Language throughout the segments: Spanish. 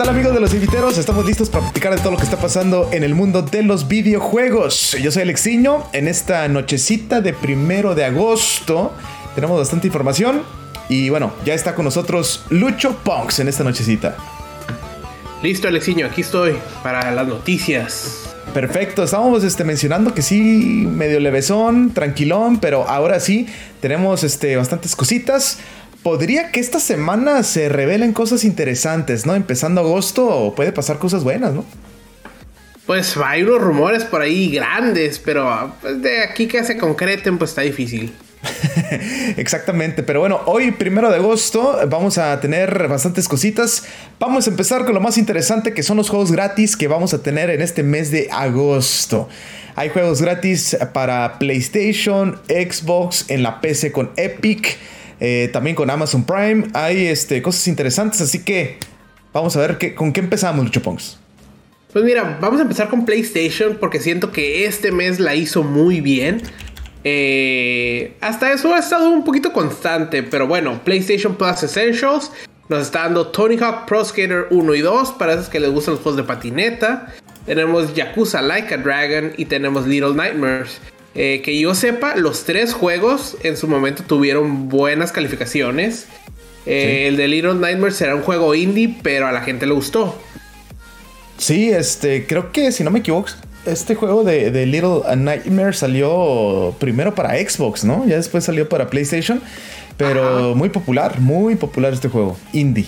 tal amigos de los inviteros? Estamos listos para platicar de todo lo que está pasando en el mundo de los videojuegos. Yo soy Alexiño. En esta nochecita de primero de agosto tenemos bastante información. Y bueno, ya está con nosotros Lucho Punks en esta nochecita. Listo, Alexiño, aquí estoy para las noticias. Perfecto, estábamos este, mencionando que sí, medio levesón, tranquilón, pero ahora sí, tenemos este, bastantes cositas. Podría que esta semana se revelen cosas interesantes, ¿no? Empezando agosto puede pasar cosas buenas, ¿no? Pues hay unos rumores por ahí grandes, pero pues, de aquí que se concreten, pues está difícil. Exactamente, pero bueno, hoy primero de agosto vamos a tener bastantes cositas. Vamos a empezar con lo más interesante que son los juegos gratis que vamos a tener en este mes de agosto. Hay juegos gratis para PlayStation, Xbox, en la PC con Epic, eh, también con Amazon Prime. Hay este, cosas interesantes, así que vamos a ver qué, con qué empezamos, Lucho Pongs. Pues mira, vamos a empezar con PlayStation porque siento que este mes la hizo muy bien. Eh, hasta eso ha estado un poquito constante, pero bueno, PlayStation Plus Essentials nos está dando Tony Hawk Pro Skater 1 y 2 para esos que les gustan los juegos de patineta. Tenemos Yakuza Like a Dragon y tenemos Little Nightmares. Eh, que yo sepa, los tres juegos en su momento tuvieron buenas calificaciones. Eh, el de Little Nightmares será un juego indie, pero a la gente le gustó. Sí, este, creo que si no me equivoco, este juego de, Little Nightmare salió primero para Xbox, ¿no? Ya después salió para PlayStation. Pero muy popular, muy popular este juego. Indie.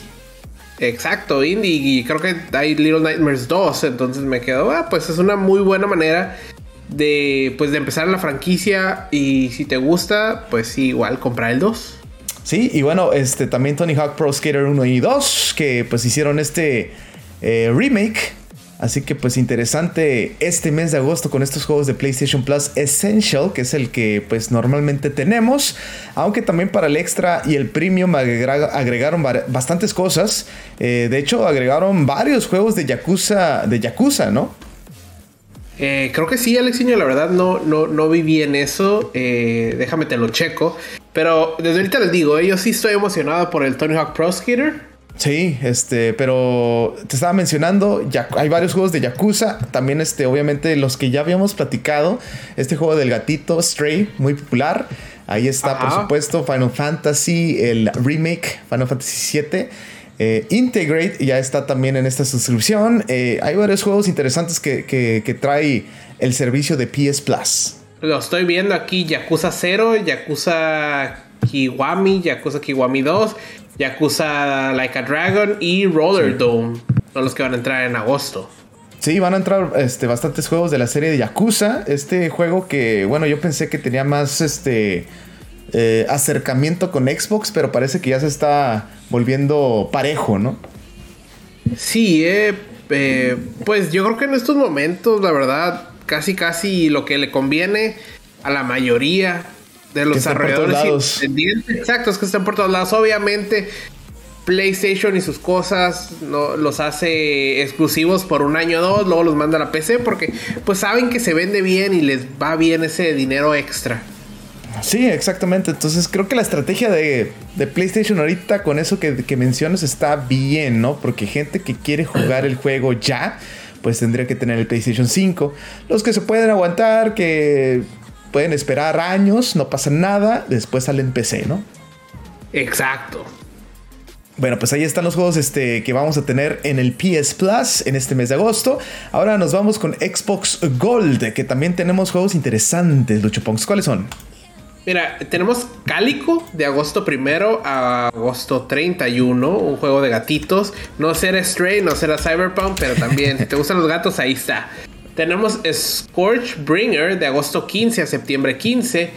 Exacto, indie. Y creo que hay Little Nightmares 2. Entonces me quedo, ah, pues es una muy buena manera de, pues, de empezar la franquicia. Y si te gusta, pues igual comprar el 2. Sí, y bueno, este también Tony Hawk Pro Skater 1 y 2, que pues hicieron este eh, remake Así que pues interesante este mes de agosto con estos juegos de PlayStation Plus Essential, que es el que pues normalmente tenemos, aunque también para el extra y el premium agregaron bastantes cosas. Eh, de hecho agregaron varios juegos de Yakuza, de Yakuza, ¿no? Eh, creo que sí, Alexiño, la verdad no, no, no vi bien eso. Eh, déjame te lo checo. Pero desde ahorita les digo, yo sí estoy emocionado por el Tony Hawk Pro Skater. Sí, este, pero te estaba mencionando, ya, hay varios juegos de Yakuza, también este, obviamente los que ya habíamos platicado, este juego del gatito Stray, muy popular. Ahí está, por supuesto, Final Fantasy, el remake, Final Fantasy VII. Eh, Integrate ya está también en esta suscripción. Eh, hay varios juegos interesantes que, que, trae el servicio de PS Plus. Lo estoy viendo aquí, Yakuza 0, Yakuza Kiwami, Yakuza Kiwami 2, Yakuza Like a Dragon y Roller Dome. Son los que van a entrar en agosto. Sí, van a entrar este, bastantes juegos de la serie de Yakuza. Este juego que, bueno, yo pensé que tenía más este eh, acercamiento con Xbox, pero parece que ya se está volviendo parejo, ¿no? Sí, eh, eh, pues yo creo que en estos momentos, la verdad, casi casi lo que le conviene a la mayoría de los desarrolladores independientes. Exacto, es que están por todos lados. Obviamente, PlayStation y sus cosas no, los hace exclusivos por un año o dos, luego los manda a la PC porque pues saben que se vende bien y les va bien ese dinero extra. Sí, exactamente. Entonces creo que la estrategia de, PlayStation ahorita con eso que, que, mencionas está bien, ¿no? Porque gente que quiere jugar el juego ya, pues tendría que tener el PlayStation 5. Los que se pueden aguantar, que pueden esperar años, no pasa nada, después sale en PC, ¿no? Exacto. Bueno, pues ahí están los juegos este, que vamos a tener en el PS Plus en este mes de agosto. Ahora nos vamos con Xbox Gold, que también tenemos juegos interesantes, Lucho Ponks. ¿Cuáles son? Mira, tenemos Cálico de agosto primero a agosto 31, un juego de gatitos. No será Stray, no será Cyberpunk, pero también si te gustan los gatos, ahí está. Tenemos Scorchbringer de agosto 15 a septiembre 15.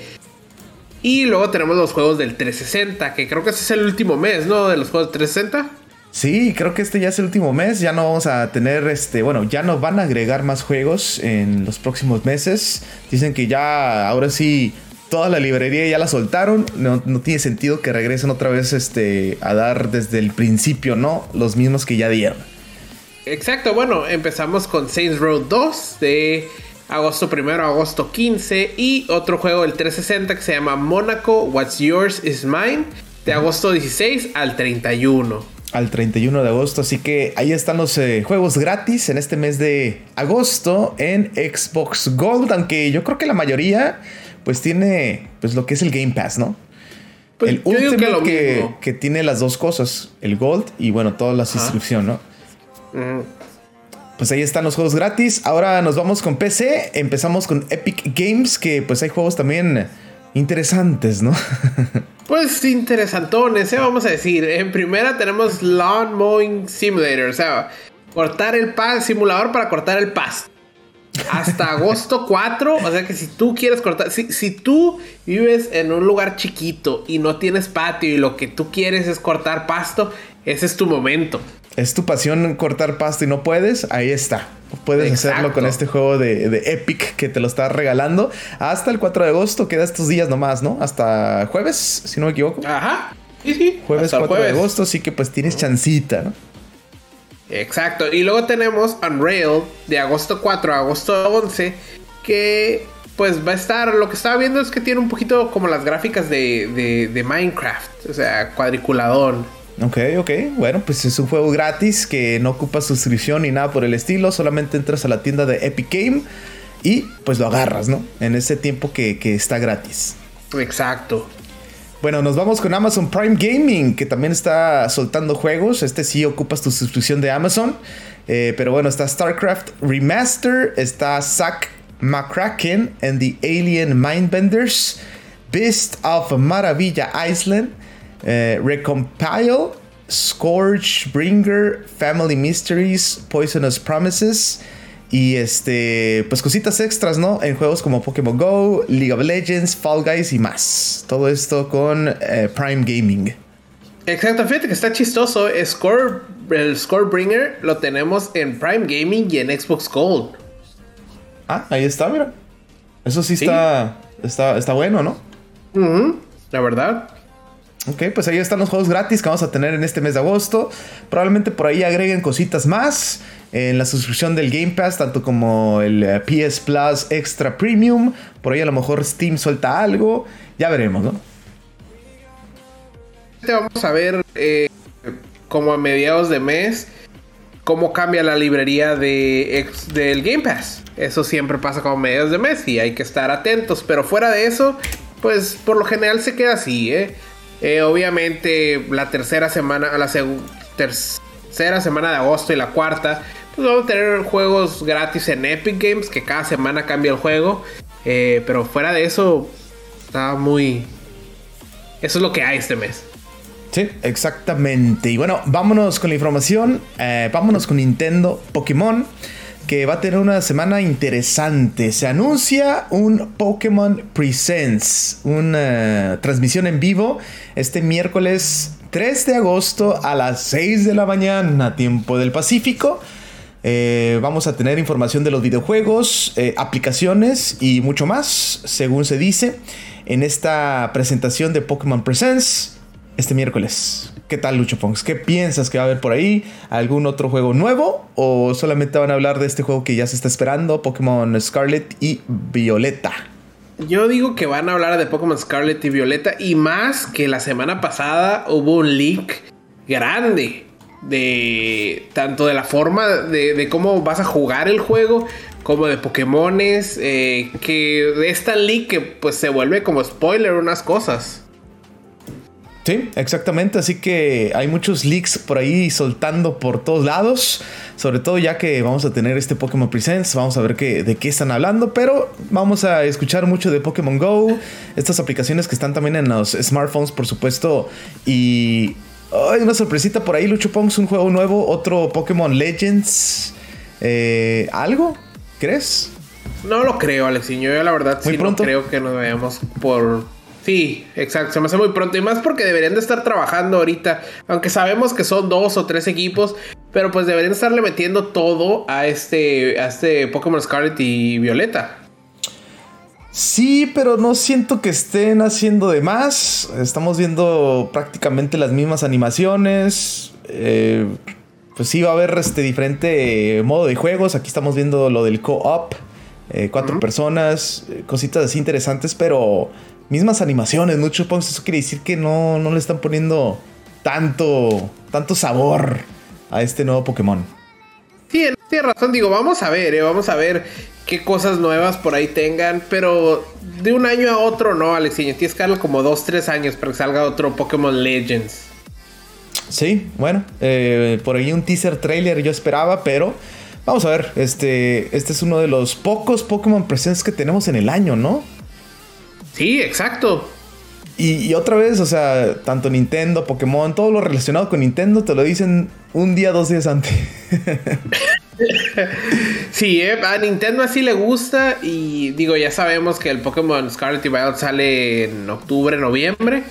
Y luego tenemos los juegos del 360, que creo que ese es el último mes, ¿no? De los juegos del 360. Sí, creo que este ya es el último mes. Ya no vamos a tener este. Bueno, ya no van a agregar más juegos en los próximos meses. Dicen que ya ahora sí toda la librería ya la soltaron. No, no, tiene sentido que regresen otra vez este, a dar desde el principio, ¿no? Los mismos que ya dieron. Exacto, bueno, empezamos con Saints Row 2 de agosto 1 a agosto 15 y otro juego del 360 que se llama Monaco What's Yours is Mine de agosto 16 al 31. al 31 de agosto. Así que ahí están los eh, juegos gratis en este mes de agosto en Xbox Gold. Aunque yo creo que la mayoría pues tiene pues lo que es el Game Pass, ¿no? Pues el digo que que, tiene las dos cosas, el Gold y bueno, toda la suscripción, ¿no? Mm. Pues ahí están los juegos gratis. Ahora nos vamos con PC. Empezamos con Epic Games, que pues hay juegos también interesantes, ¿no? Pues interesantones, ¿eh? vamos a decir. En primera tenemos Lawn Mowing Simulator, o sea, cortar el pas, simulador para cortar el pasto. Hasta agosto 4, o sea que si tú quieres cortar, si, si tú vives en un lugar chiquito y no tienes patio y lo que tú quieres es cortar pasto, ese es tu momento. es tu pasión cortar pasto y no puedes, ahí está. Puedes Exacto. hacerlo con este juego de, de Epic que te lo está regalando. Hasta el 4 de agosto, queda estos días nomás, ¿no? Hasta jueves, si no me equivoco. Ajá. Sí, sí. Jueves hasta el 4 de agosto, así que pues tienes chancita, ¿no? Exacto. Y luego tenemos Unrail de agosto 4 a agosto 11. Que pues va a estar. Lo que estaba viendo es que tiene un poquito como las gráficas de, de, de Minecraft. O sea, cuadriculadón. Ok, ok. Bueno, pues es un juego gratis que no ocupa suscripción ni nada por el estilo. Solamente entras a la tienda de Epic Game y pues lo agarras, ¿no? En ese tiempo que, que está gratis. Exacto. Bueno, nos vamos con Amazon Prime Gaming, que también está soltando juegos. Este sí ocupas tu suscripción de Amazon. Eh, pero bueno, está StarCraft Remaster, está Zack McCracken and the Alien Mindbenders, Beast of Maravilla Island, eh, Recompile, Scourgebringer, Family Mysteries, Poisonous Promises. Y este, pues cositas extras, ¿no? En juegos como Pokémon Go, League of Legends, Fall Guys y más. Todo esto con eh, Prime Gaming. Exacto. Fíjate que está chistoso. Score, el Scorebringer lo tenemos en Prime Gaming y en Xbox Gold. Ah, ahí está, mira. Eso sí está, está, está bueno, ¿no? La verdad. Ok, pues ahí están los juegos gratis que vamos a tener en este mes de agosto. Probablemente por ahí agreguen cositas más en la suscripción del Game Pass, tanto como el eh, PS Plus Extra Premium. Por ahí a lo mejor Steam suelta algo. Ya veremos, ¿no? Te vamos a ver eh, como a mediados de mes cómo cambia la librería de del Game Pass. Eso siempre pasa como a mediados de mes y hay que estar atentos. Pero fuera de eso, pues por lo general se queda así, ¿eh? Eh, obviamente la tercera semana, la tercera semana de agosto y la cuarta, pues vamos a tener juegos gratis en Epic Games, que cada semana cambia el juego. Eh, pero fuera de eso, está muy... Eso es lo que hay este mes. Sí, exactamente. Y bueno, vámonos con la información. Eh, vámonos con Nintendo Pokémon, que va a tener una semana interesante. Se anuncia un Pokémon Presents, una transmisión en vivo este miércoles 3 de agosto a las 6 de la mañana, tiempo del Pacífico. Eh, vamos a tener información de los videojuegos, eh, aplicaciones y mucho más, según se dice, en esta presentación de Pokémon Presents este miércoles. ¿Qué tal, Lucho Ponks? ¿Qué piensas que va a haber por ahí? ¿Algún otro juego nuevo? ¿O solamente van a hablar de este juego que ya se está esperando? Pokémon Scarlet y Violeta. Yo digo que van a hablar de Pokémon Scarlet y Violeta y más que la semana pasada hubo un leak grande de tanto de la forma de, de cómo vas a jugar el juego como de Pokémones eh, que es tan leak que pues se vuelve como spoiler unas cosas. Sí, exactamente. Así que hay muchos leaks por ahí soltando por todos lados. Sobre todo ya que vamos a tener este Pokémon Presents. Vamos a ver qué, de qué están hablando. Pero vamos a escuchar mucho de Pokémon Go. Estas aplicaciones que están también en los smartphones, por supuesto. Y hay una sorpresita por ahí. Lucho Pongs, un juego nuevo. Otro Pokémon Legends. Eh, ¿Algo? ¿Crees? No lo creo, Alexiño. Yo la verdad Muy sí pronto. no creo que nos veamos por. Sí, exacto. Se me hace muy pronto. Y más porque deberían de estar trabajando ahorita. Aunque sabemos que son dos o tres equipos. Pero pues deberían estarle metiendo todo a este. a este Pokémon Scarlet y Violeta. Sí, pero no siento que estén haciendo de más. Estamos viendo prácticamente las mismas animaciones. Eh, pues sí, va a haber este diferente modo de juegos. Aquí estamos viendo lo del co-op. eh, cuatro personas, eh, cositas así interesantes, pero mismas animaciones. Mucho Pongs, eso quiere decir que no, no le están poniendo tanto, tanto sabor a este nuevo Pokémon. Sí, tiene razón, digo, vamos a ver, eh, vamos a ver qué cosas nuevas por ahí tengan, pero de un año a otro no, Alex, tienes que darle como dos, tres años para que salga otro Pokémon Legends. Sí, bueno, eh, por ahí un teaser trailer yo esperaba, pero vamos a ver, este, este es uno de los pocos Pokémon presentes que tenemos en el año, ¿no? Sí, exacto. Y, otra vez, o sea, tanto Nintendo, Pokémon, todo lo relacionado con Nintendo te lo dicen un día, dos días antes. sí, eh, a Nintendo así le gusta y digo, ya sabemos que el Pokémon Scarlet y Violet sale en octubre, noviembre.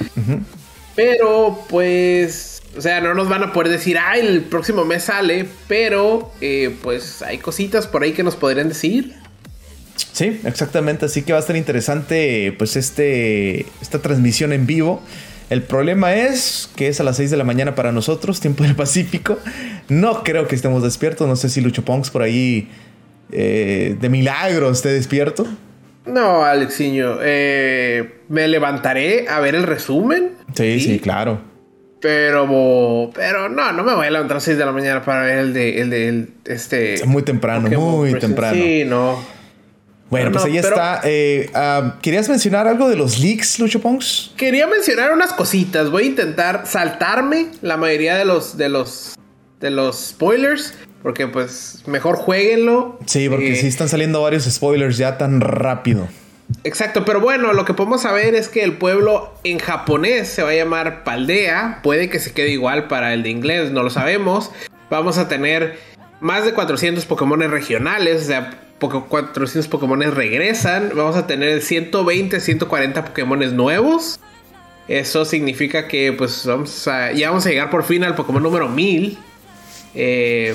Pero pues, o sea, no nos van a poder decir, ah, el próximo mes sale, pero eh, pues hay cositas por ahí que nos podrían decir. Sí, exactamente. Así que va a estar interesante, pues, este, esta transmisión en vivo. El problema es que es a las 6 de la mañana para nosotros, tiempo del Pacífico. No creo que estemos despiertos. No sé si Lucho Ponks por ahí eh, de milagro esté despierto. No, Alexiño. Eh, me levantaré a ver el resumen. Sí, sí, claro. Pero, pero no, no me voy a levantar a las 6 de la mañana para ver el de, el de este. muy temprano, muy temprano. Sí, no. Bueno, pues ahí está. Eh, ah, ¿Querías mencionar algo de los leaks, Lucho Ponks? Quería mencionar unas cositas. Voy a intentar saltarme la mayoría de los, de los, de los spoilers. Porque pues mejor jueguenlo. Sí, porque eh, sí están saliendo varios spoilers ya tan rápido. Exacto, pero bueno, lo que podemos saber es que el pueblo en japonés se va a llamar Paldea. Puede que se quede igual para el de inglés, no lo sabemos. Vamos a tener más de 400 Pokémon regionales, o sea, 400 Pokémon regresan. Vamos a tener 120, 140 Pokémon nuevos. Eso significa que pues vamos a, ya vamos a llegar por fin al Pokémon número 1000. Eh,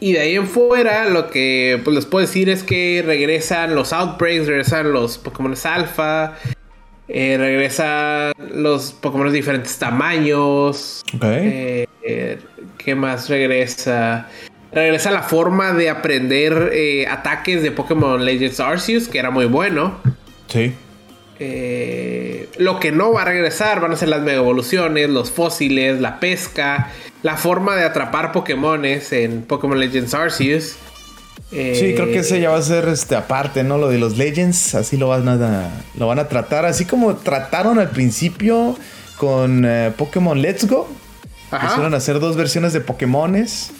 y de ahí en fuera lo que pues, les puedo decir es que regresan los Outbreaks, regresan los Pokémon Alpha, eh, regresan los Pokémon de diferentes tamaños. Eh, ¿Qué más regresa? Regresa la forma de aprender eh, ataques de Pokémon Legends Arceus, que era muy bueno. Sí. Eh, lo que no va a regresar van a ser las mega evoluciones, los fósiles, la pesca, la forma de atrapar Pokémones en Pokémon Legends Arceus. sí, creo que ese ya va a ser este, aparte, ¿no? Lo de los Legends, así lo van a, lo van a tratar, así como trataron al principio con eh, Pokémon Let's Go. Hicieron hacer dos versiones de Pokémones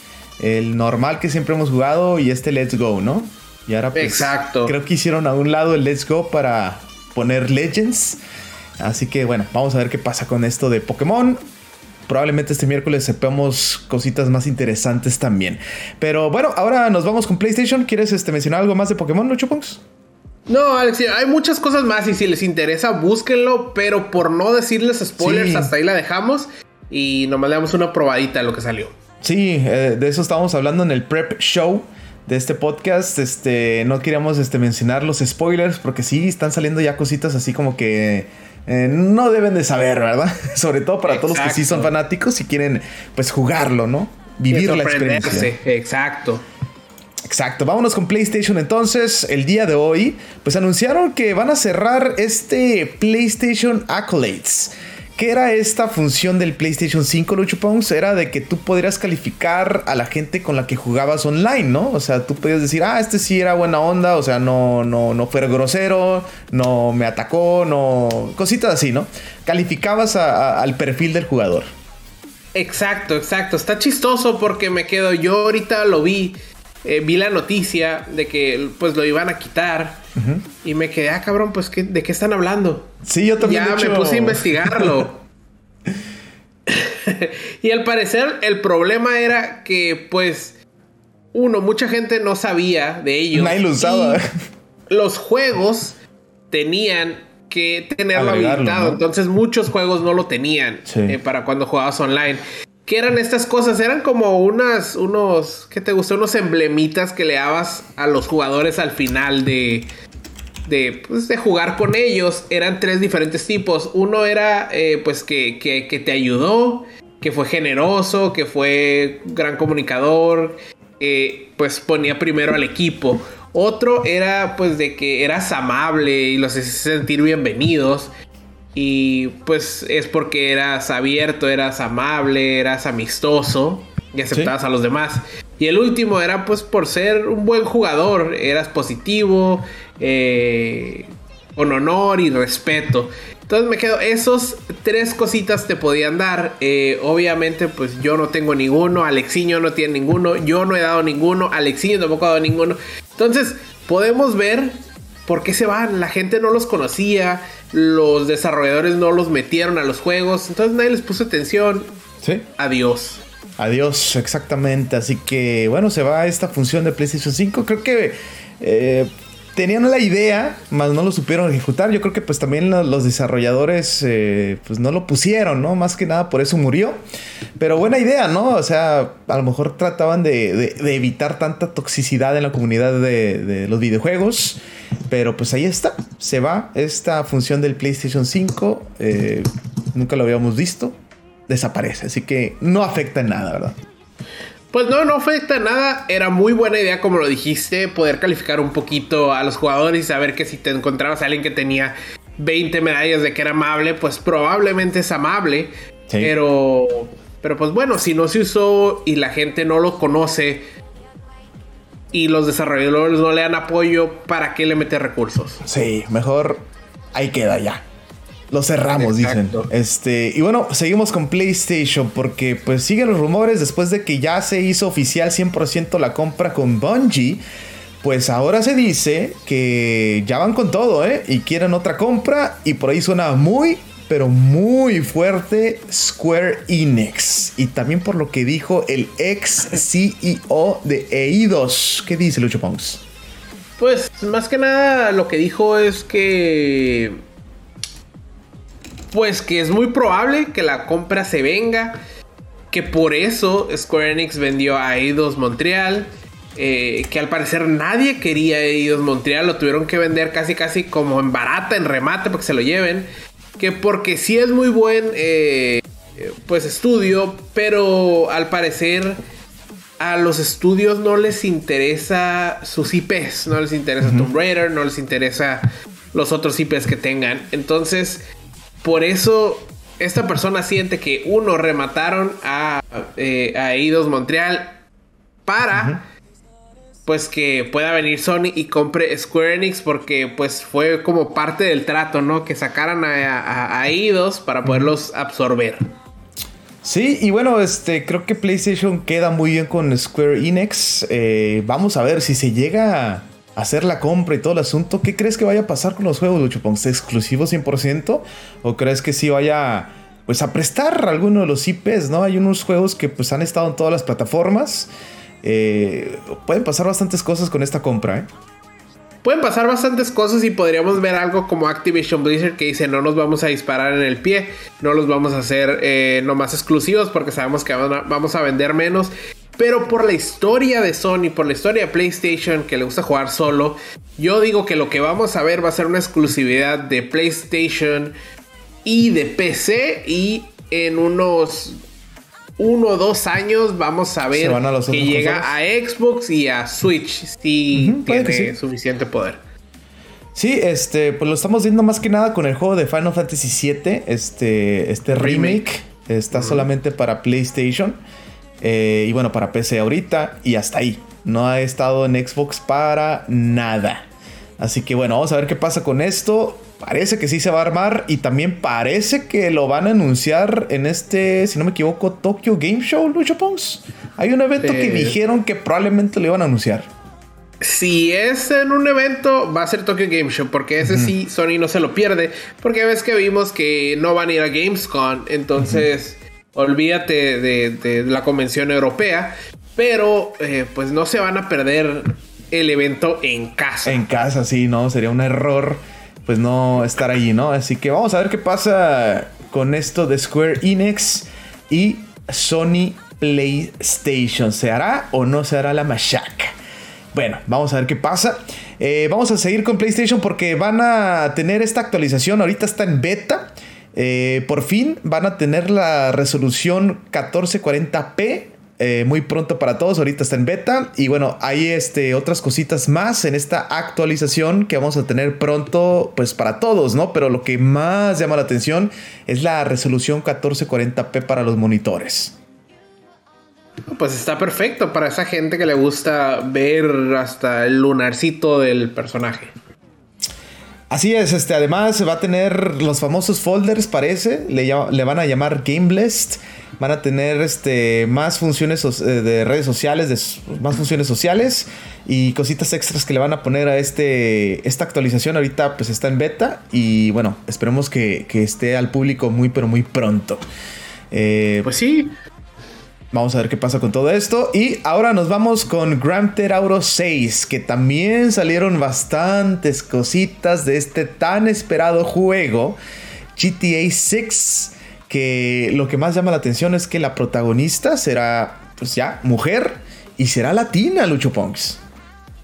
el normal que siempre hemos jugado y este Let's Go, ¿no? Y ahora pues, Exacto. creo que hicieron a un lado el Let's Go para poner Legends. Así que bueno, vamos a ver qué pasa con esto de Pokémon. Probablemente este miércoles sepamos cositas más interesantes también. Pero bueno, ahora nos vamos con PlayStation. ¿Quieres este, mencionar algo más de Pokémon, Lucho No, Alex, hay muchas cosas más y si les interesa, búsquenlo, pero por no decirles spoilers, hasta ahí la dejamos y nomás le damos una probadita de lo que salió. Sí, eh, de eso estábamos hablando en el prep show de este podcast. Este, no queríamos este, mencionar los spoilers porque sí están saliendo ya cositas así como que eh, no deben de saber, ¿verdad? Sobre todo para todos los que sí son fanáticos y quieren pues jugarlo, ¿no? Vivir la experiencia. Exacto. Exacto, vámonos con PlayStation entonces. El día de hoy, pues anunciaron que van a cerrar este PlayStation Accolades. ¿Qué era esta función del PlayStation 5, Lucho Pongs? Era de que tú podrías calificar a la gente con la que jugabas online, ¿no? O sea, tú podías decir, ah, este sí era buena onda, o sea, no, no, no fue grosero, no me atacó, no. cositas así, ¿no? Calificabas al perfil del jugador. Exacto, exacto. Está chistoso porque me quedo. Yo ahorita lo vi. Eh, vi la noticia de que pues lo iban a quitar. Y me quedé, ah, cabrón, pues ¿de qué están hablando? Sí, yo también. Ya me puse a investigarlo. y al parecer el problema era que, pues, uno, mucha gente no sabía de ellos. Nadie lo usaba. Los juegos tenían que tenerlo habilitado. Entonces muchos juegos no lo tenían eh, para cuando jugabas online. ¿Qué eran estas cosas? Eran como unas, unos, ¿qué te gustó? Unos emblemitas que le dabas a los jugadores al final de, de, pues, de jugar con ellos. Eran tres diferentes tipos. Uno era, eh, pues, que, que, te ayudó, que fue generoso, que fue gran comunicador, pues ponía primero al equipo. Otro era, pues, de que eras amable y los hacías sentir bienvenidos. Y pues es porque eras abierto, eras amable, eras amistoso y aceptabas a los demás. Y el último era pues por ser un buen jugador, eras positivo, eh, con honor y respeto. Entonces me quedo, esos tres cositas te podían dar. Eh, obviamente, pues yo no tengo ninguno, Alexiño no tiene ninguno, yo no he dado ninguno, Alexiño tampoco ha dado ninguno. Entonces, podemos ver por qué se van. La gente no los conocía, los desarrolladores no los metieron a los juegos, entonces nadie les puso atención. Sí. Adiós. Adiós, exactamente. Así que, bueno, se va esta función de PlayStation 5. Creo que eh, tenían la idea, mas no lo supieron ejecutar. Yo creo que pues también los desarrolladores eh, pues no lo pusieron, ¿no? Más que nada por eso murió. Pero buena idea, ¿no? O sea, a lo mejor trataban de, evitar tanta toxicidad en la comunidad de, los videojuegos. Pero pues ahí está, se va esta función del PlayStation 5. Eh, nunca lo habíamos visto. Desaparece, así que no afecta en nada, ¿verdad? Pues no, no afecta nada. Era muy buena idea, como lo dijiste, poder calificar un poquito a los jugadores y saber que si te encontrabas a alguien que tenía 20 medallas de que era amable, pues probablemente es amable. Pero, pero pues bueno, si no se usó y la gente no lo conoce y los desarrolladores no le dan apoyo, ¿para qué le mete recursos? Sí, mejor ahí queda ya. Lo cerramos, dicen. Este, y bueno, seguimos con PlayStation porque pues siguen los rumores después de que ya se hizo oficial 100% la compra con Bungie. Pues ahora se dice que ya van con todo, ¿eh? Y quieren otra compra y por ahí suena muy, pero muy fuerte Square Enix. Y también por lo que dijo el ex CEO de Eidos. ¿Qué dice Lucho Pons? Pues más que nada lo que dijo es que pues que es muy probable que la compra se venga. Que por eso Square Enix vendió a Eidos Montreal. Eh, que al parecer nadie quería Eidos Montreal. Lo tuvieron que vender casi casi como en barata, en remate, para que se lo lleven. Que porque sí es muy buen eh, pues estudio. Pero al parecer a los estudios no les interesa sus IPs. No les interesa Tomb Raider. No les interesa los otros IPs que tengan. Entonces por eso esta persona siente que uno remataron a, eh, Eidos Montreal para pues que pueda venir Sony y compre Square Enix porque pues fue como parte del trato, ¿no? Que sacaran a, a, Eidos para poderlos absorber. Sí, y bueno, este, creo que PlayStation queda muy bien con Square Enix. Eh, vamos a ver si se llega hacer la compra y todo el asunto, ¿qué crees que vaya a pasar con los juegos, Lucho Ponce? ¿Exclusivos 100%? ¿O crees que sí vaya pues a prestar alguno de los IPs, ¿no? Hay unos juegos que pues han estado en todas las plataformas. Pueden pasar bastantes cosas con esta compra, ¿eh? Pueden pasar bastantes cosas y podríamos ver algo como Activision Blizzard que dice no nos vamos a disparar en el pie, no los vamos a hacer eh, nomás exclusivos porque sabemos que vamos a vender menos pero por la historia de Sony, por la historia de PlayStation que le gusta jugar solo, yo digo que lo que vamos a ver va a ser una exclusividad de PlayStation y de PC. Y en unos uno o dos años vamos a ver que llega a Xbox y a Switch si tiene suficiente poder. Sí, este, pues lo estamos viendo más que nada con el juego de Final Fantasy VII. Este, este remake, está solamente para PlayStation. Eh, y bueno, para PC ahorita y hasta ahí. No ha estado en Xbox para nada. Así que bueno, vamos a ver qué pasa con esto. Parece que sí se va a armar y también parece que lo van a anunciar en este, si no me equivoco, Tokyo Game Show, Lucho Pons. Hay un evento que dijeron que probablemente lo iban a anunciar. Si es en un evento, va a ser Tokyo Game Show, porque ese sí Sony no se lo pierde. Porque ves que vimos que no van a ir a Gamescom, entonces olvídate de, la convención europea, pero eh, pues no se van a perder el evento en casa. En casa, sí, no, sería un error pues no estar allí, ¿no? Así que vamos a ver qué pasa con esto de Square Enix y Sony PlayStation. ¿Se hará o no se hará la machaca? Bueno, vamos a ver qué pasa. Eh, vamos a seguir con PlayStation porque van a tener esta actualización. Ahorita está en beta. Eh, por fin van a tener la resolución 1440p eh, muy pronto para todos. Ahorita está en beta. Y bueno, hay este, otras cositas más en esta actualización que vamos a tener pronto, pues para todos, ¿no? Pero lo que más llama la atención es la resolución 1440p para los monitores. Pues está perfecto para esa gente que le gusta ver hasta el lunarcito del personaje. Así es, este, además va a tener los famosos folders, parece, le, le van a llamar Game van a tener este, más funciones eh, de redes sociales, más funciones sociales y cositas extras que le van a poner a este, esta actualización. Ahorita pues está en beta y bueno, esperemos que, esté al público muy pero muy pronto. Eh, pues sí, Vamos a ver qué pasa con todo esto. Y ahora nos vamos con Grand Theft Auto 6, que también salieron bastantes cositas de este tan esperado juego, GTA 6, que lo que más llama la atención es que la protagonista será, pues ya, mujer y será latina, Lucho Ponks.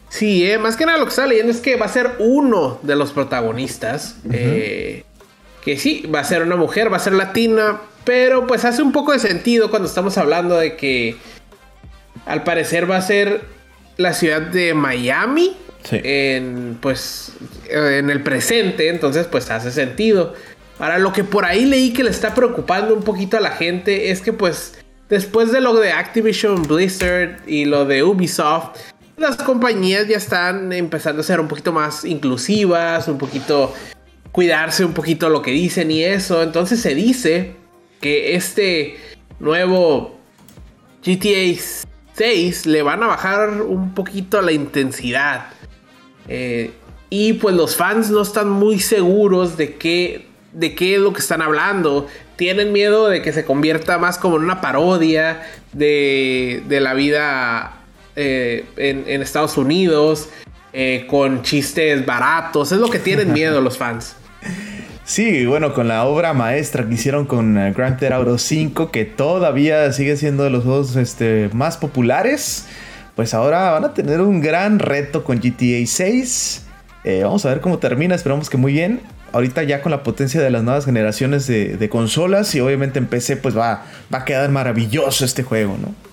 Sí, eh, más que nada lo que está leyendo es que va a ser uno de los protagonistas. Eh, que sí, va a ser una mujer, va a ser latina, pero pues hace un poco de sentido cuando estamos hablando de que al parecer va a ser la ciudad de Miami. En, pues, en el presente, entonces pues hace sentido. Ahora, lo que por ahí leí que le está preocupando un poquito a la gente es que pues después de lo de Activision Blizzard y lo de Ubisoft, las compañías ya están empezando a ser un poquito más inclusivas, un poquito cuidarse un poquito lo que dicen y eso. Entonces se dice que este nuevo GTA 6 le van a bajar un poquito la intensidad. Eh, y pues los fans no están muy seguros de qué, de qué es lo que están hablando. Tienen miedo de que se convierta más como en una parodia de, de la vida eh, en, Estados Unidos, eh, con chistes baratos. Es lo que tienen miedo los fans. Sí, bueno, con la obra maestra que hicieron con eh, Grand Theft Auto 5, que todavía sigue siendo de los juegos este, más populares, pues ahora van a tener un gran reto con GTA 6. Eh, vamos a ver cómo termina, esperamos que muy bien. Ahorita ya con la potencia de las nuevas generaciones de, de consolas y obviamente en PC pues va, va a quedar maravilloso este juego, ¿no?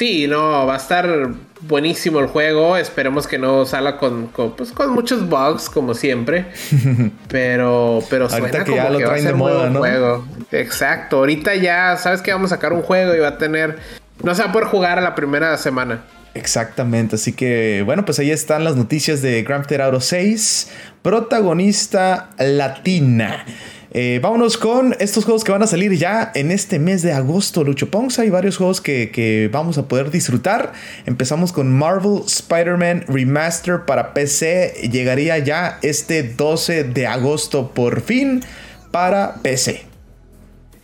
Sí, no, va a estar buenísimo el juego. Esperemos que no salga con, con, pues, con muchos bugs, como siempre. Pero, pero suena que como ya lo traen de moda, ¿no? Juego. Exacto. Ahorita ya sabes que vamos a sacar un juego y va a tener. No se va a poder jugar a la primera semana. Exactamente, así que bueno, pues ahí están las noticias de Grand Theft Auto 6, protagonista latina. Eh, vámonos con estos juegos que van a salir ya en este mes de agosto, Lucho Pongs. Hay varios juegos que, vamos a poder disfrutar. Empezamos con Marvel Spider-Man Remaster para PC. Llegaría ya este 12 de agosto por fin para PC.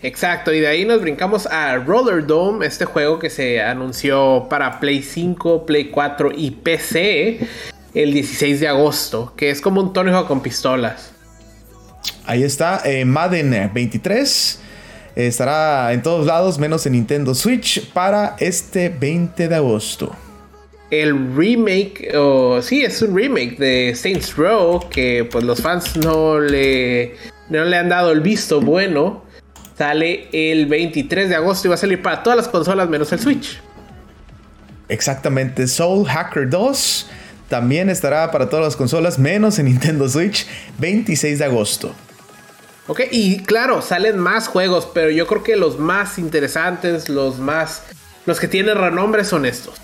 Exacto, y de ahí nos brincamos a Roller Dome, este juego que se anunció para Play 5, Play 4 y PC el 16 de agosto, que es como un Tony con pistolas. Ahí está, eh, Madden 23. estará en todos lados, menos en Nintendo Switch, para este 20 de agosto. El remake, o sí, es un remake de Saints Row, que pues los fans no le, no le han dado el visto bueno. Sale el 23 de agosto y va a salir para todas las consolas menos el Switch. Exactamente, Soul Hacker 2 también estará para todas las consolas menos en Nintendo Switch 26 de agosto. Ok, y claro, salen más juegos, pero yo creo que los más interesantes, los más. los que tienen renombre son estos.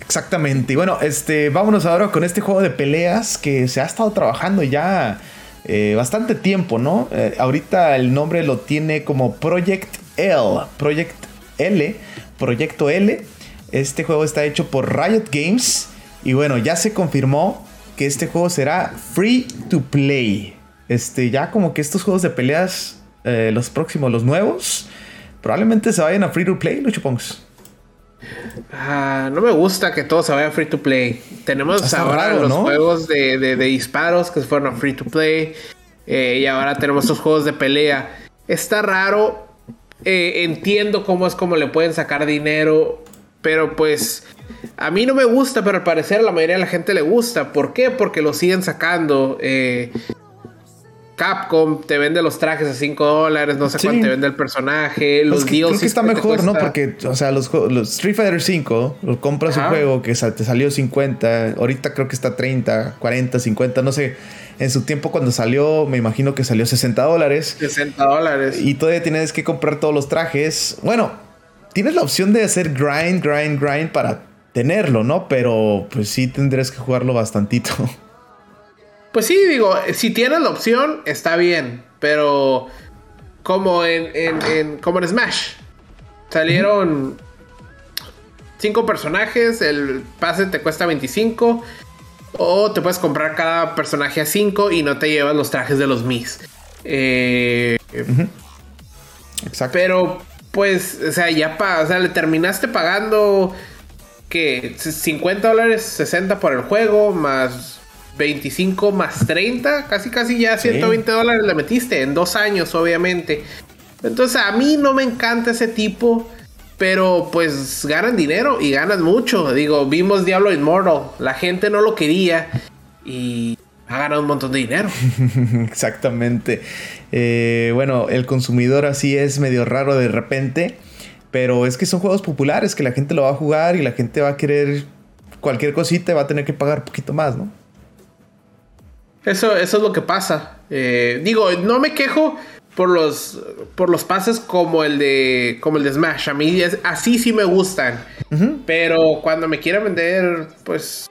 Exactamente. Y bueno, este, vámonos ahora con este juego de peleas que se ha estado trabajando ya eh, bastante tiempo, ¿no? Eh, ahorita el nombre lo tiene como Project L. Project L. Proyecto L. Este juego está hecho por Riot Games. Y bueno, ya se confirmó que este juego será free to play. Este, ya como que estos juegos de peleas, eh, los próximos, los nuevos, probablemente se vayan a free to play, Lucho Pongs. Ah, no me gusta que todo se vaya a free to play. Tenemos ahora los juegos de, disparos que se fueron a free to play. Eh, y ahora tenemos estos juegos de pelea. Está raro. Eh, entiendo cómo es como le pueden sacar dinero. Pero pues a mí no me gusta, pero al parecer a la mayoría de la gente le gusta. ¿Por qué? Porque lo siguen sacando. Capcom te vende los trajes a 5 dólares, no sé cuánto te vende el personaje, los pues Creo que está mejor, ¿no? Porque, o sea, los, los Street Fighter 5, lo compras un juego que te salió 50, ahorita creo que está 30, 40, 50, no sé. En su tiempo cuando salió, me imagino que salió 60 dólares. 60 dólares. Y todavía tienes que comprar todos los trajes. Bueno, tienes la opción de hacer grind, grind, grind para tenerlo, ¿no? Pero pues sí tendrías que jugarlo bastantito. Pues sí, digo, si tienes la opción, está bien. Pero como en, en, como en Smash. Salieron cinco personajes, el pase te cuesta 25. O te puedes comprar cada personaje a 5 y no te llevas los trajes de los Mis. Eh, Exacto. Pero, pues, o sea, ya pa, o sea, le terminaste pagando que 50 dólares, 60 por el juego, más 25 más 30, casi casi ya 120 dólares le metiste en dos años, obviamente. Entonces a mí no me encanta ese tipo, pero pues ganan dinero y ganan mucho. Digo, vimos Diablo Immortal, la gente no lo quería y ha ganado un montón de dinero. Exactamente. Eh, bueno, el consumidor así es medio raro de repente, pero es que son juegos populares que la gente lo va a jugar y la gente va a querer cualquier cosita y va a tener que pagar un poquito más, ¿no? Eso, eso es lo que pasa. Eh, digo, no me quejo por los, por los pases como el de como el de Smash. A mí así sí me gustan. Pero cuando me quieren vender, pues,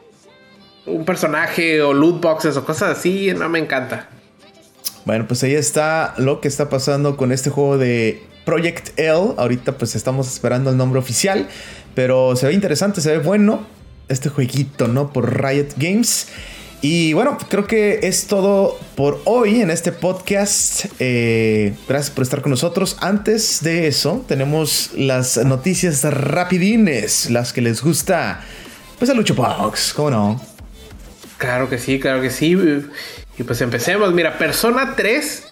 un personaje o loot boxes o cosas así, no me encanta. Bueno, pues ahí está lo que está pasando con este juego de Project L. Ahorita pues estamos esperando el nombre oficial. Pero se ve interesante, se ve bueno. Este jueguito, ¿no? Por Riot Games. Y bueno, creo que es todo por hoy en este podcast. Eh, gracias por estar con nosotros. Antes de eso, tenemos las noticias rapidines, las que les gusta. Pues a Lucho Box, ¿cómo no? Claro que sí, claro que sí. Y pues empecemos. Mira, Persona 3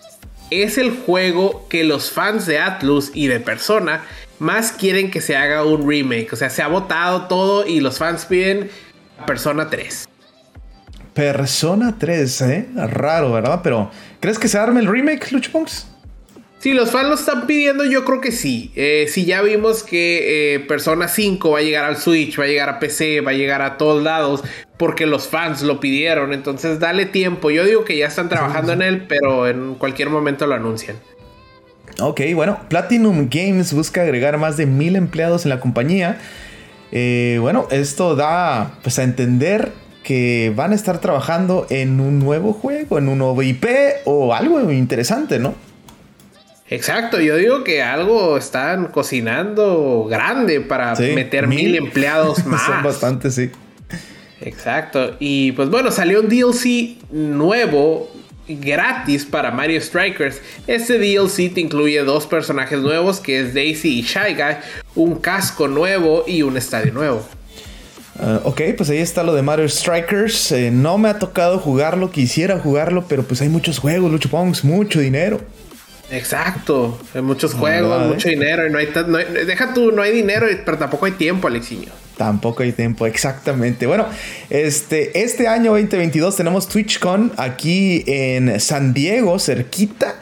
es el juego que los fans de Atlus y de Persona más quieren que se haga un remake. O sea, se ha votado todo y los fans piden Persona 3. Persona 3, ¿eh? Raro, ¿verdad? Pero, ¿crees que se arme el remake, Luchpunks? Si los fans lo están pidiendo, yo creo que sí. Eh, si ya vimos que eh, Persona 5 va a llegar al Switch, va a llegar a PC, va a llegar a todos lados, porque los fans lo pidieron. Entonces, dale tiempo. Yo digo que ya están trabajando en él, pero en cualquier momento lo anuncian. Ok, bueno, Platinum Games busca agregar más de mil empleados en la compañía. Eh, bueno, esto da pues a entender que van a estar trabajando en un nuevo juego, en un nuevo IP o algo interesante, ¿no? Exacto, yo digo que algo están cocinando grande para meter mil, empleados más. Son bastantes, sí. Exacto, y pues bueno, salió un DLC nuevo gratis para Mario Strikers. Este DLC te incluye dos personajes nuevos que es Daisy y Shy Guy, un casco nuevo y un estadio nuevo. Ah, ok, pues ahí está lo de Mario Strikers. Eh, no me ha tocado jugarlo, quisiera jugarlo, pero pues hay muchos juegos, Lucho Pongs, mucho dinero. Exacto, hay muchos juegos, mucho dinero y no hay, deja tú, no hay dinero, pero tampoco hay tiempo, Alexiño. Tampoco hay tiempo, exactamente. Bueno, este, este año 2022 tenemos TwitchCon aquí en San Diego, cerquita.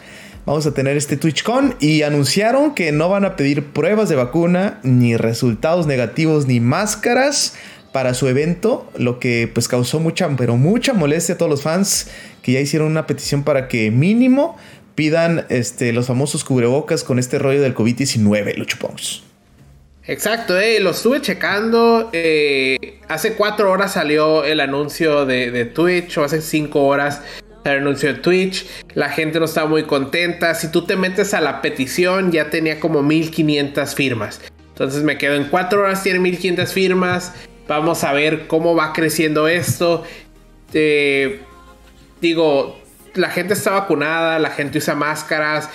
Vamos a tener este TwitchCon y anunciaron que no van a pedir pruebas de vacuna, ni resultados negativos, ni máscaras para su evento, lo que pues causó mucha, pero mucha molestia a todos los fans que ya hicieron una petición para que mínimo pidan este, los famosos cubrebocas con este rollo del COVID-19, Lucho Exacto, eh, lo estuve checando. Eh, hace cuatro horas salió el anuncio de, de, Twitch, o hace cinco horas el anuncio de Twitch. La gente no estaba muy contenta. Si tú te metes a la petición, ya tenía como 1500 firmas. Entonces me quedo en cuatro horas, tiene 1500 firmas. Vamos a ver cómo va creciendo esto. Eh, digo, la gente está vacunada, la gente usa máscaras.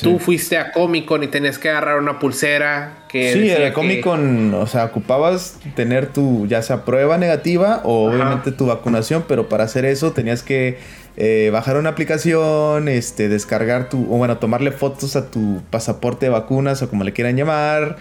Tú fuiste a Comic Con y tenías que agarrar una pulsera que. Sí, a Comic Con, o sea, ocupabas tener tu, ya sea prueba negativa o obviamente tu vacunación, pero para hacer eso tenías que eh, bajar una aplicación, este, descargar tu, o bueno, tomarle fotos a tu pasaporte de vacunas o como le quieran llamar.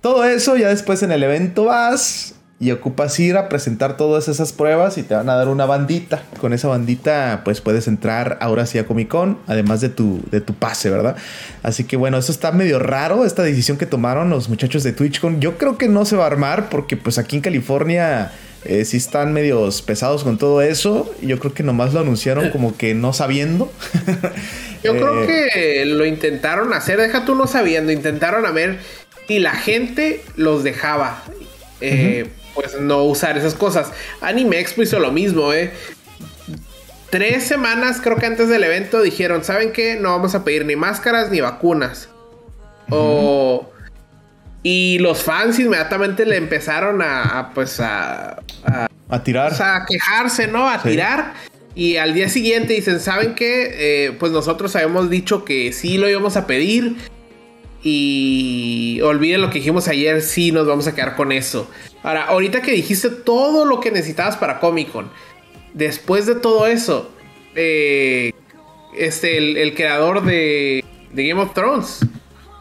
Todo eso, ya después en el evento vas, y ocupas ir a presentar todas esas pruebas y te van a dar una bandita. Con esa bandita pues puedes entrar ahora sí a Comic Con, además de tu, de tu pase, ¿verdad? Así que bueno, eso está medio raro, esta decisión que tomaron los muchachos de TwitchCon. Yo creo que no se va a armar porque pues aquí en California... Eh, sí están medios pesados con todo eso. Yo creo que nomás lo anunciaron como que no sabiendo. Yo creo eh, que lo intentaron hacer, deja tú no sabiendo, intentaron a ver si la gente los dejaba. Eh, pues no usar esas cosas. Anime Expo hizo lo mismo, ¿eh? Tres semanas, creo que antes del evento, dijeron: ¿Saben qué? No vamos a pedir ni máscaras ni vacunas. O. Y los fans inmediatamente le empezaron a, pues a, a, tirar. a quejarse, ¿no? A tirar. Y al día siguiente dicen, ¿saben qué? Eh, pues nosotros habíamos dicho que sí lo íbamos a pedir. Y olviden lo que dijimos ayer, sí nos vamos a quedar con eso. Ahora, ahorita que dijiste todo lo que necesitabas para Comic Con, después de todo eso, eh, este, el, creador de, Game of Thrones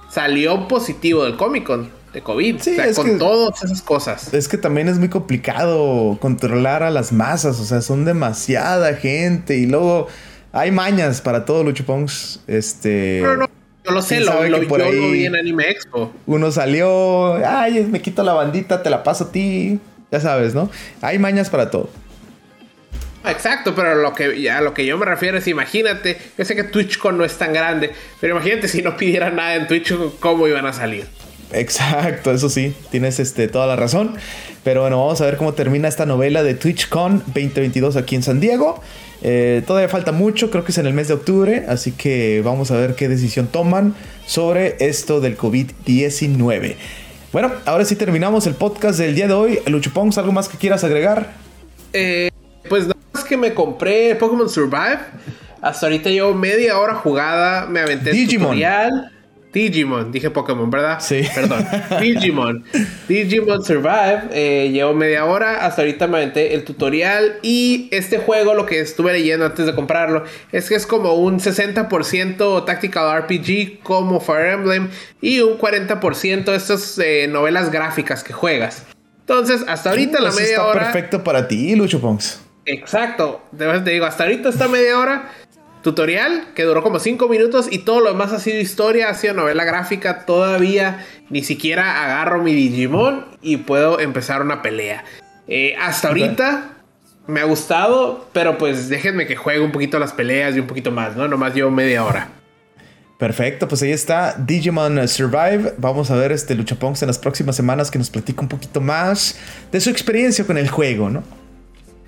salió positivo del Comic Con de COVID. o sea, con todas esas cosas. Es que también es muy complicado controlar a las masas. O sea, son demasiada gente. Y luego hay mañas para todo, Lucho Pongs. Este. No, no, yo lo sé, lo, lo, por yo lo vi en Anime Expo. Uno salió, ay, me quito la bandita, te la paso a ti. Ya sabes, ¿no? Hay mañas para todo. Exacto, pero lo que, ya, lo que yo me refiero es, imagínate, yo sé que TwitchCon no es tan grande, pero imagínate si no pidieran nada en Twitch, ¿cómo iban a salir? Exacto, eso sí, tienes este, toda la razón. Pero bueno, vamos a ver cómo termina esta novela de TwitchCon 2022 aquí en San Diego. Eh, todavía falta mucho, creo que es en el mes de octubre, así que vamos a ver qué decisión toman sobre esto del COVID-19. Bueno, ahora sí terminamos el podcast del día de hoy. Lucho Pongs, ¿algo más que quieras agregar? Eh, pues nada más que me compré Pokémon Survive. Hasta ahorita llevo media hora jugada, me aventé el tutorial. Digimon, dije Pokémon, ¿verdad? Sí. Perdón. Digimon. Digimon Survive. Eh, llevo media hora. Hasta ahorita me aventé el tutorial. Y este juego, lo que estuve leyendo antes de comprarlo, es que es como un 60% Tactical RPG como Fire Emblem. Y un 40% estas eh, novelas gráficas que juegas. Entonces, hasta ahorita la media está Perfecto para ti, Lucho Ponks. Exacto. Te digo, hasta ahorita esta media hora tutorial que duró como 5 minutos y todo lo demás ha sido historia, ha sido novela gráfica. Todavía ni siquiera agarro mi Digimon y puedo empezar una pelea. Eh, hasta ahorita me ha gustado, pero pues déjenme que juegue un poquito las peleas y un poquito más, ¿no? Nomás llevo media hora. Perfecto, pues ahí está Digimon Survive. Vamos a ver este Luchaponks en las próximas semanas que nos platica un poquito más de su experiencia con el juego, ¿no?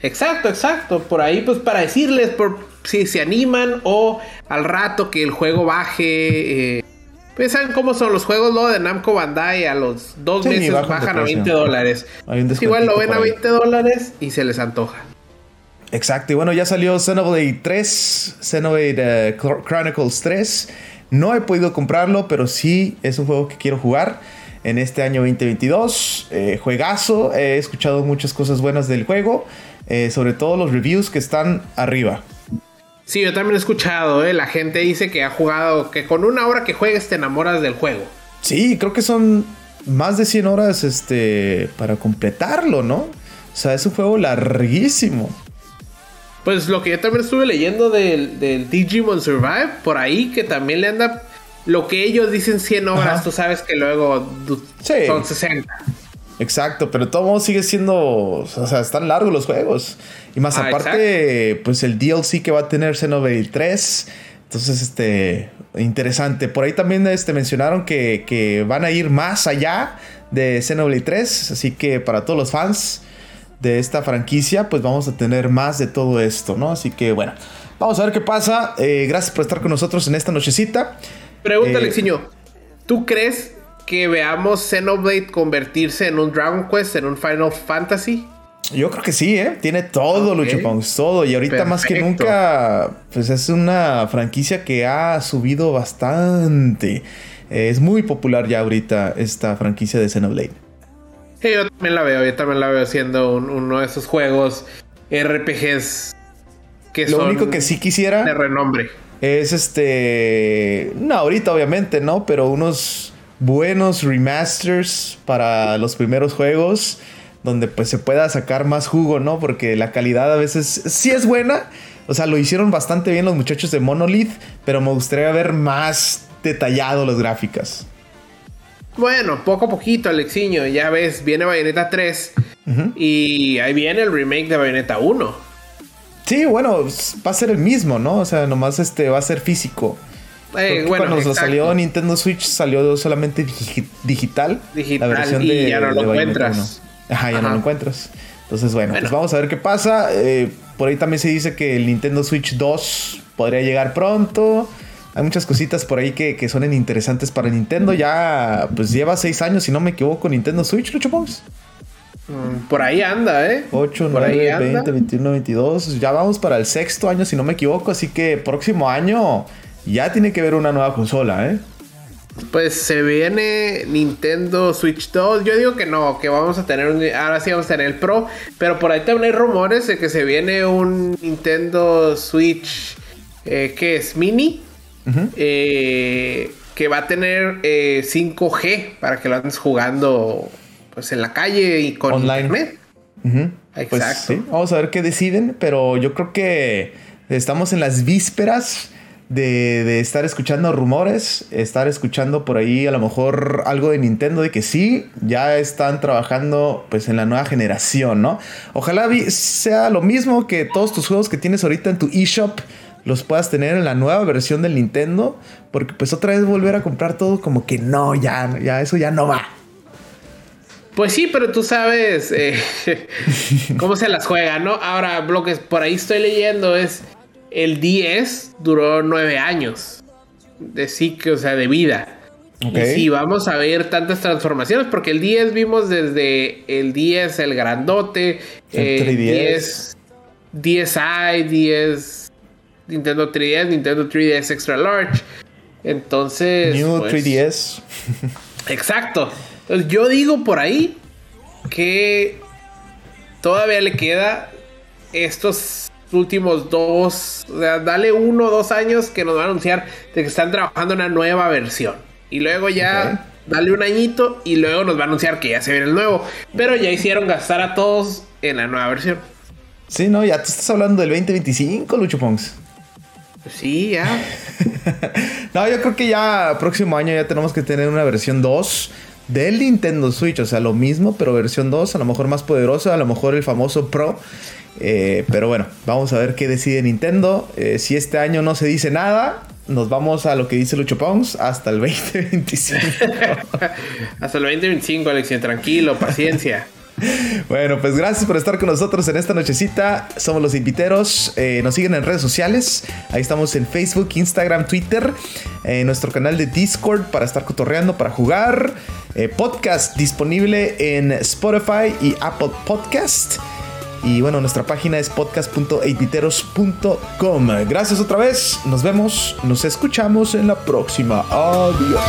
Exacto, exacto. Por ahí, pues para decirles, por si se animan o al rato que el juego baje. Eh, pues saben cómo son los juegos ¿no? de Namco Bandai a los dos meses bajan a 20 dólares. Igual lo ven a 20 dólares y se les antoja. Exacto, y bueno, ya salió Xenoblade 3, Xenoblade eh, Chronicles 3. No he podido comprarlo, pero sí es un juego que quiero jugar en este año 2022. Eh, juegazo, he escuchado muchas cosas buenas del juego, sobre todo los reviews que están arriba. Sí, yo también he escuchado, ¿eh? La gente dice que ha jugado, que con una hora que juegues te enamoras del juego. Sí, creo que son más de 100 horas este, para completarlo, ¿no? O sea, es un juego larguísimo. Pues lo que yo también estuve leyendo del, Digimon Survive, por ahí, que también le anda lo que ellos dicen 100 horas, tú sabes que luego son 60. Exacto, pero todo modo sigue siendo, o sea, están largos los juegos. Y más ah, aparte, pues el DLC que va a tener Xenoblade 3. Entonces, este, interesante. Por ahí también este, mencionaron que, que van a ir más allá de Xenoblade 3. Así que para todos los fans de esta franquicia, pues vamos a tener más de todo esto, ¿no? Así que bueno, vamos a ver qué pasa. Eh, gracias por estar con nosotros en esta nochecita. Pregúntale, eh, ¿tú crees que veamos Xenoblade convertirse en un Dragon Quest, en un Final Fantasy? Yo creo que sí, ¿eh? Tiene todo, okay. todo. Y ahorita más que nunca, pues es una franquicia que ha subido bastante. es muy popular ya ahorita esta franquicia de Xenoblade. Sí, yo también la veo, yo también la veo siendo uno de esos juegos RPGs que Lo único que sí quisiera... De renombre. Es este... No, ahorita obviamente, ¿no? Pero unos buenos remasters para los primeros juegos donde pues se pueda sacar más jugo, ¿no? Porque la calidad a veces sí es buena. O sea, lo hicieron bastante bien los muchachos de Monolith, pero me gustaría ver más detallado las gráficas. Bueno, poco a poquito, Alexiño. Ya ves, viene Bayonetta 3 y ahí viene el remake de Bayonetta 1. Sí, bueno, va a ser el mismo, ¿no? O sea, nomás este va a ser físico. Eh, bueno, cuando salió Nintendo Switch salió solamente digital. Digital la versión y ya no lo encuentras. Ajá, ya no lo encuentras. Entonces, bueno, pues vamos a ver qué pasa. Eh, por ahí también se dice que el Nintendo Switch 2 podría llegar pronto. Hay muchas cositas por ahí que, son interesantes para Nintendo. Ya, pues lleva seis años, si no me equivoco, Nintendo Switch, Lucho Pons. Mm, por ahí anda, ¿eh? 8, 9, 20, 21, 22. Ya vamos para el sexto año, si no me equivoco. Así que próximo año ya tiene que ver una nueva consola, ¿eh? Pues se viene Nintendo Switch 2. Yo digo que no, que vamos a tener un, ahora sí vamos a tener el Pro. Pero por ahí también hay rumores de que se viene un Nintendo Switch eh, que es mini. Eh, que va a tener 5G eh, para que lo andes jugando pues en la calle y con Online. internet. Pues Exacto. Vamos a ver qué deciden, pero yo creo que estamos en las vísperas de, estar escuchando rumores, estar escuchando por ahí a lo mejor algo de Nintendo de que sí, ya están trabajando pues en la nueva generación, ¿no? Ojalá sea lo mismo que todos tus juegos que tienes ahorita en tu eShop los puedas tener en la nueva versión del Nintendo, porque pues otra vez volver a comprar todo como que no, ya, ya eso ya no va. Pues sí, pero tú sabes eh, cómo se las juega, ¿no? Ahora, lo que por ahí estoy leyendo es el 10 duró nueve años de ciclo, o sea, de vida. Y sí, vamos a ver tantas transformaciones, porque el 10 vimos desde el 10, el grandote, el 10, 10i, 10 Nintendo 3DS, Nintendo 3DS Extra Large. Entonces. New 3DS. Pues, exacto. Yo digo por ahí que todavía le queda estos últimos dos, o sea, dale uno o dos años que nos va a anunciar de que están trabajando una nueva versión. Y luego ya dale un añito y luego nos va a anunciar que ya se viene el nuevo. Pero ya hicieron gastar a todos en la nueva versión. Sí, no, ya te estás hablando del 2025, Lucho Pongs. Sí, ya. no, yo creo que ya próximo año ya tenemos que tener una versión 2 del Nintendo Switch. O sea, lo mismo, pero versión 2, a lo mejor más poderosa, a lo mejor el famoso Pro. Eh, pero bueno, vamos a ver qué decide Nintendo. Eh, si este año no se dice nada, nos vamos a lo que dice Lucho Pons hasta el 2025. hasta el 2025, Alexia, tranquilo, paciencia. Bueno, pues gracias por estar con nosotros en esta nochecita. Somos los inviteros. Eh, nos siguen en redes sociales. Ahí estamos en Facebook, Instagram, Twitter. En nuestro canal de Discord para estar cotorreando, para jugar. podcast disponible en Spotify y Apple Podcast. Y bueno, nuestra página es podcast.8viteros.com. Gracias otra vez. Nos vemos, nos escuchamos en la próxima. Adiós.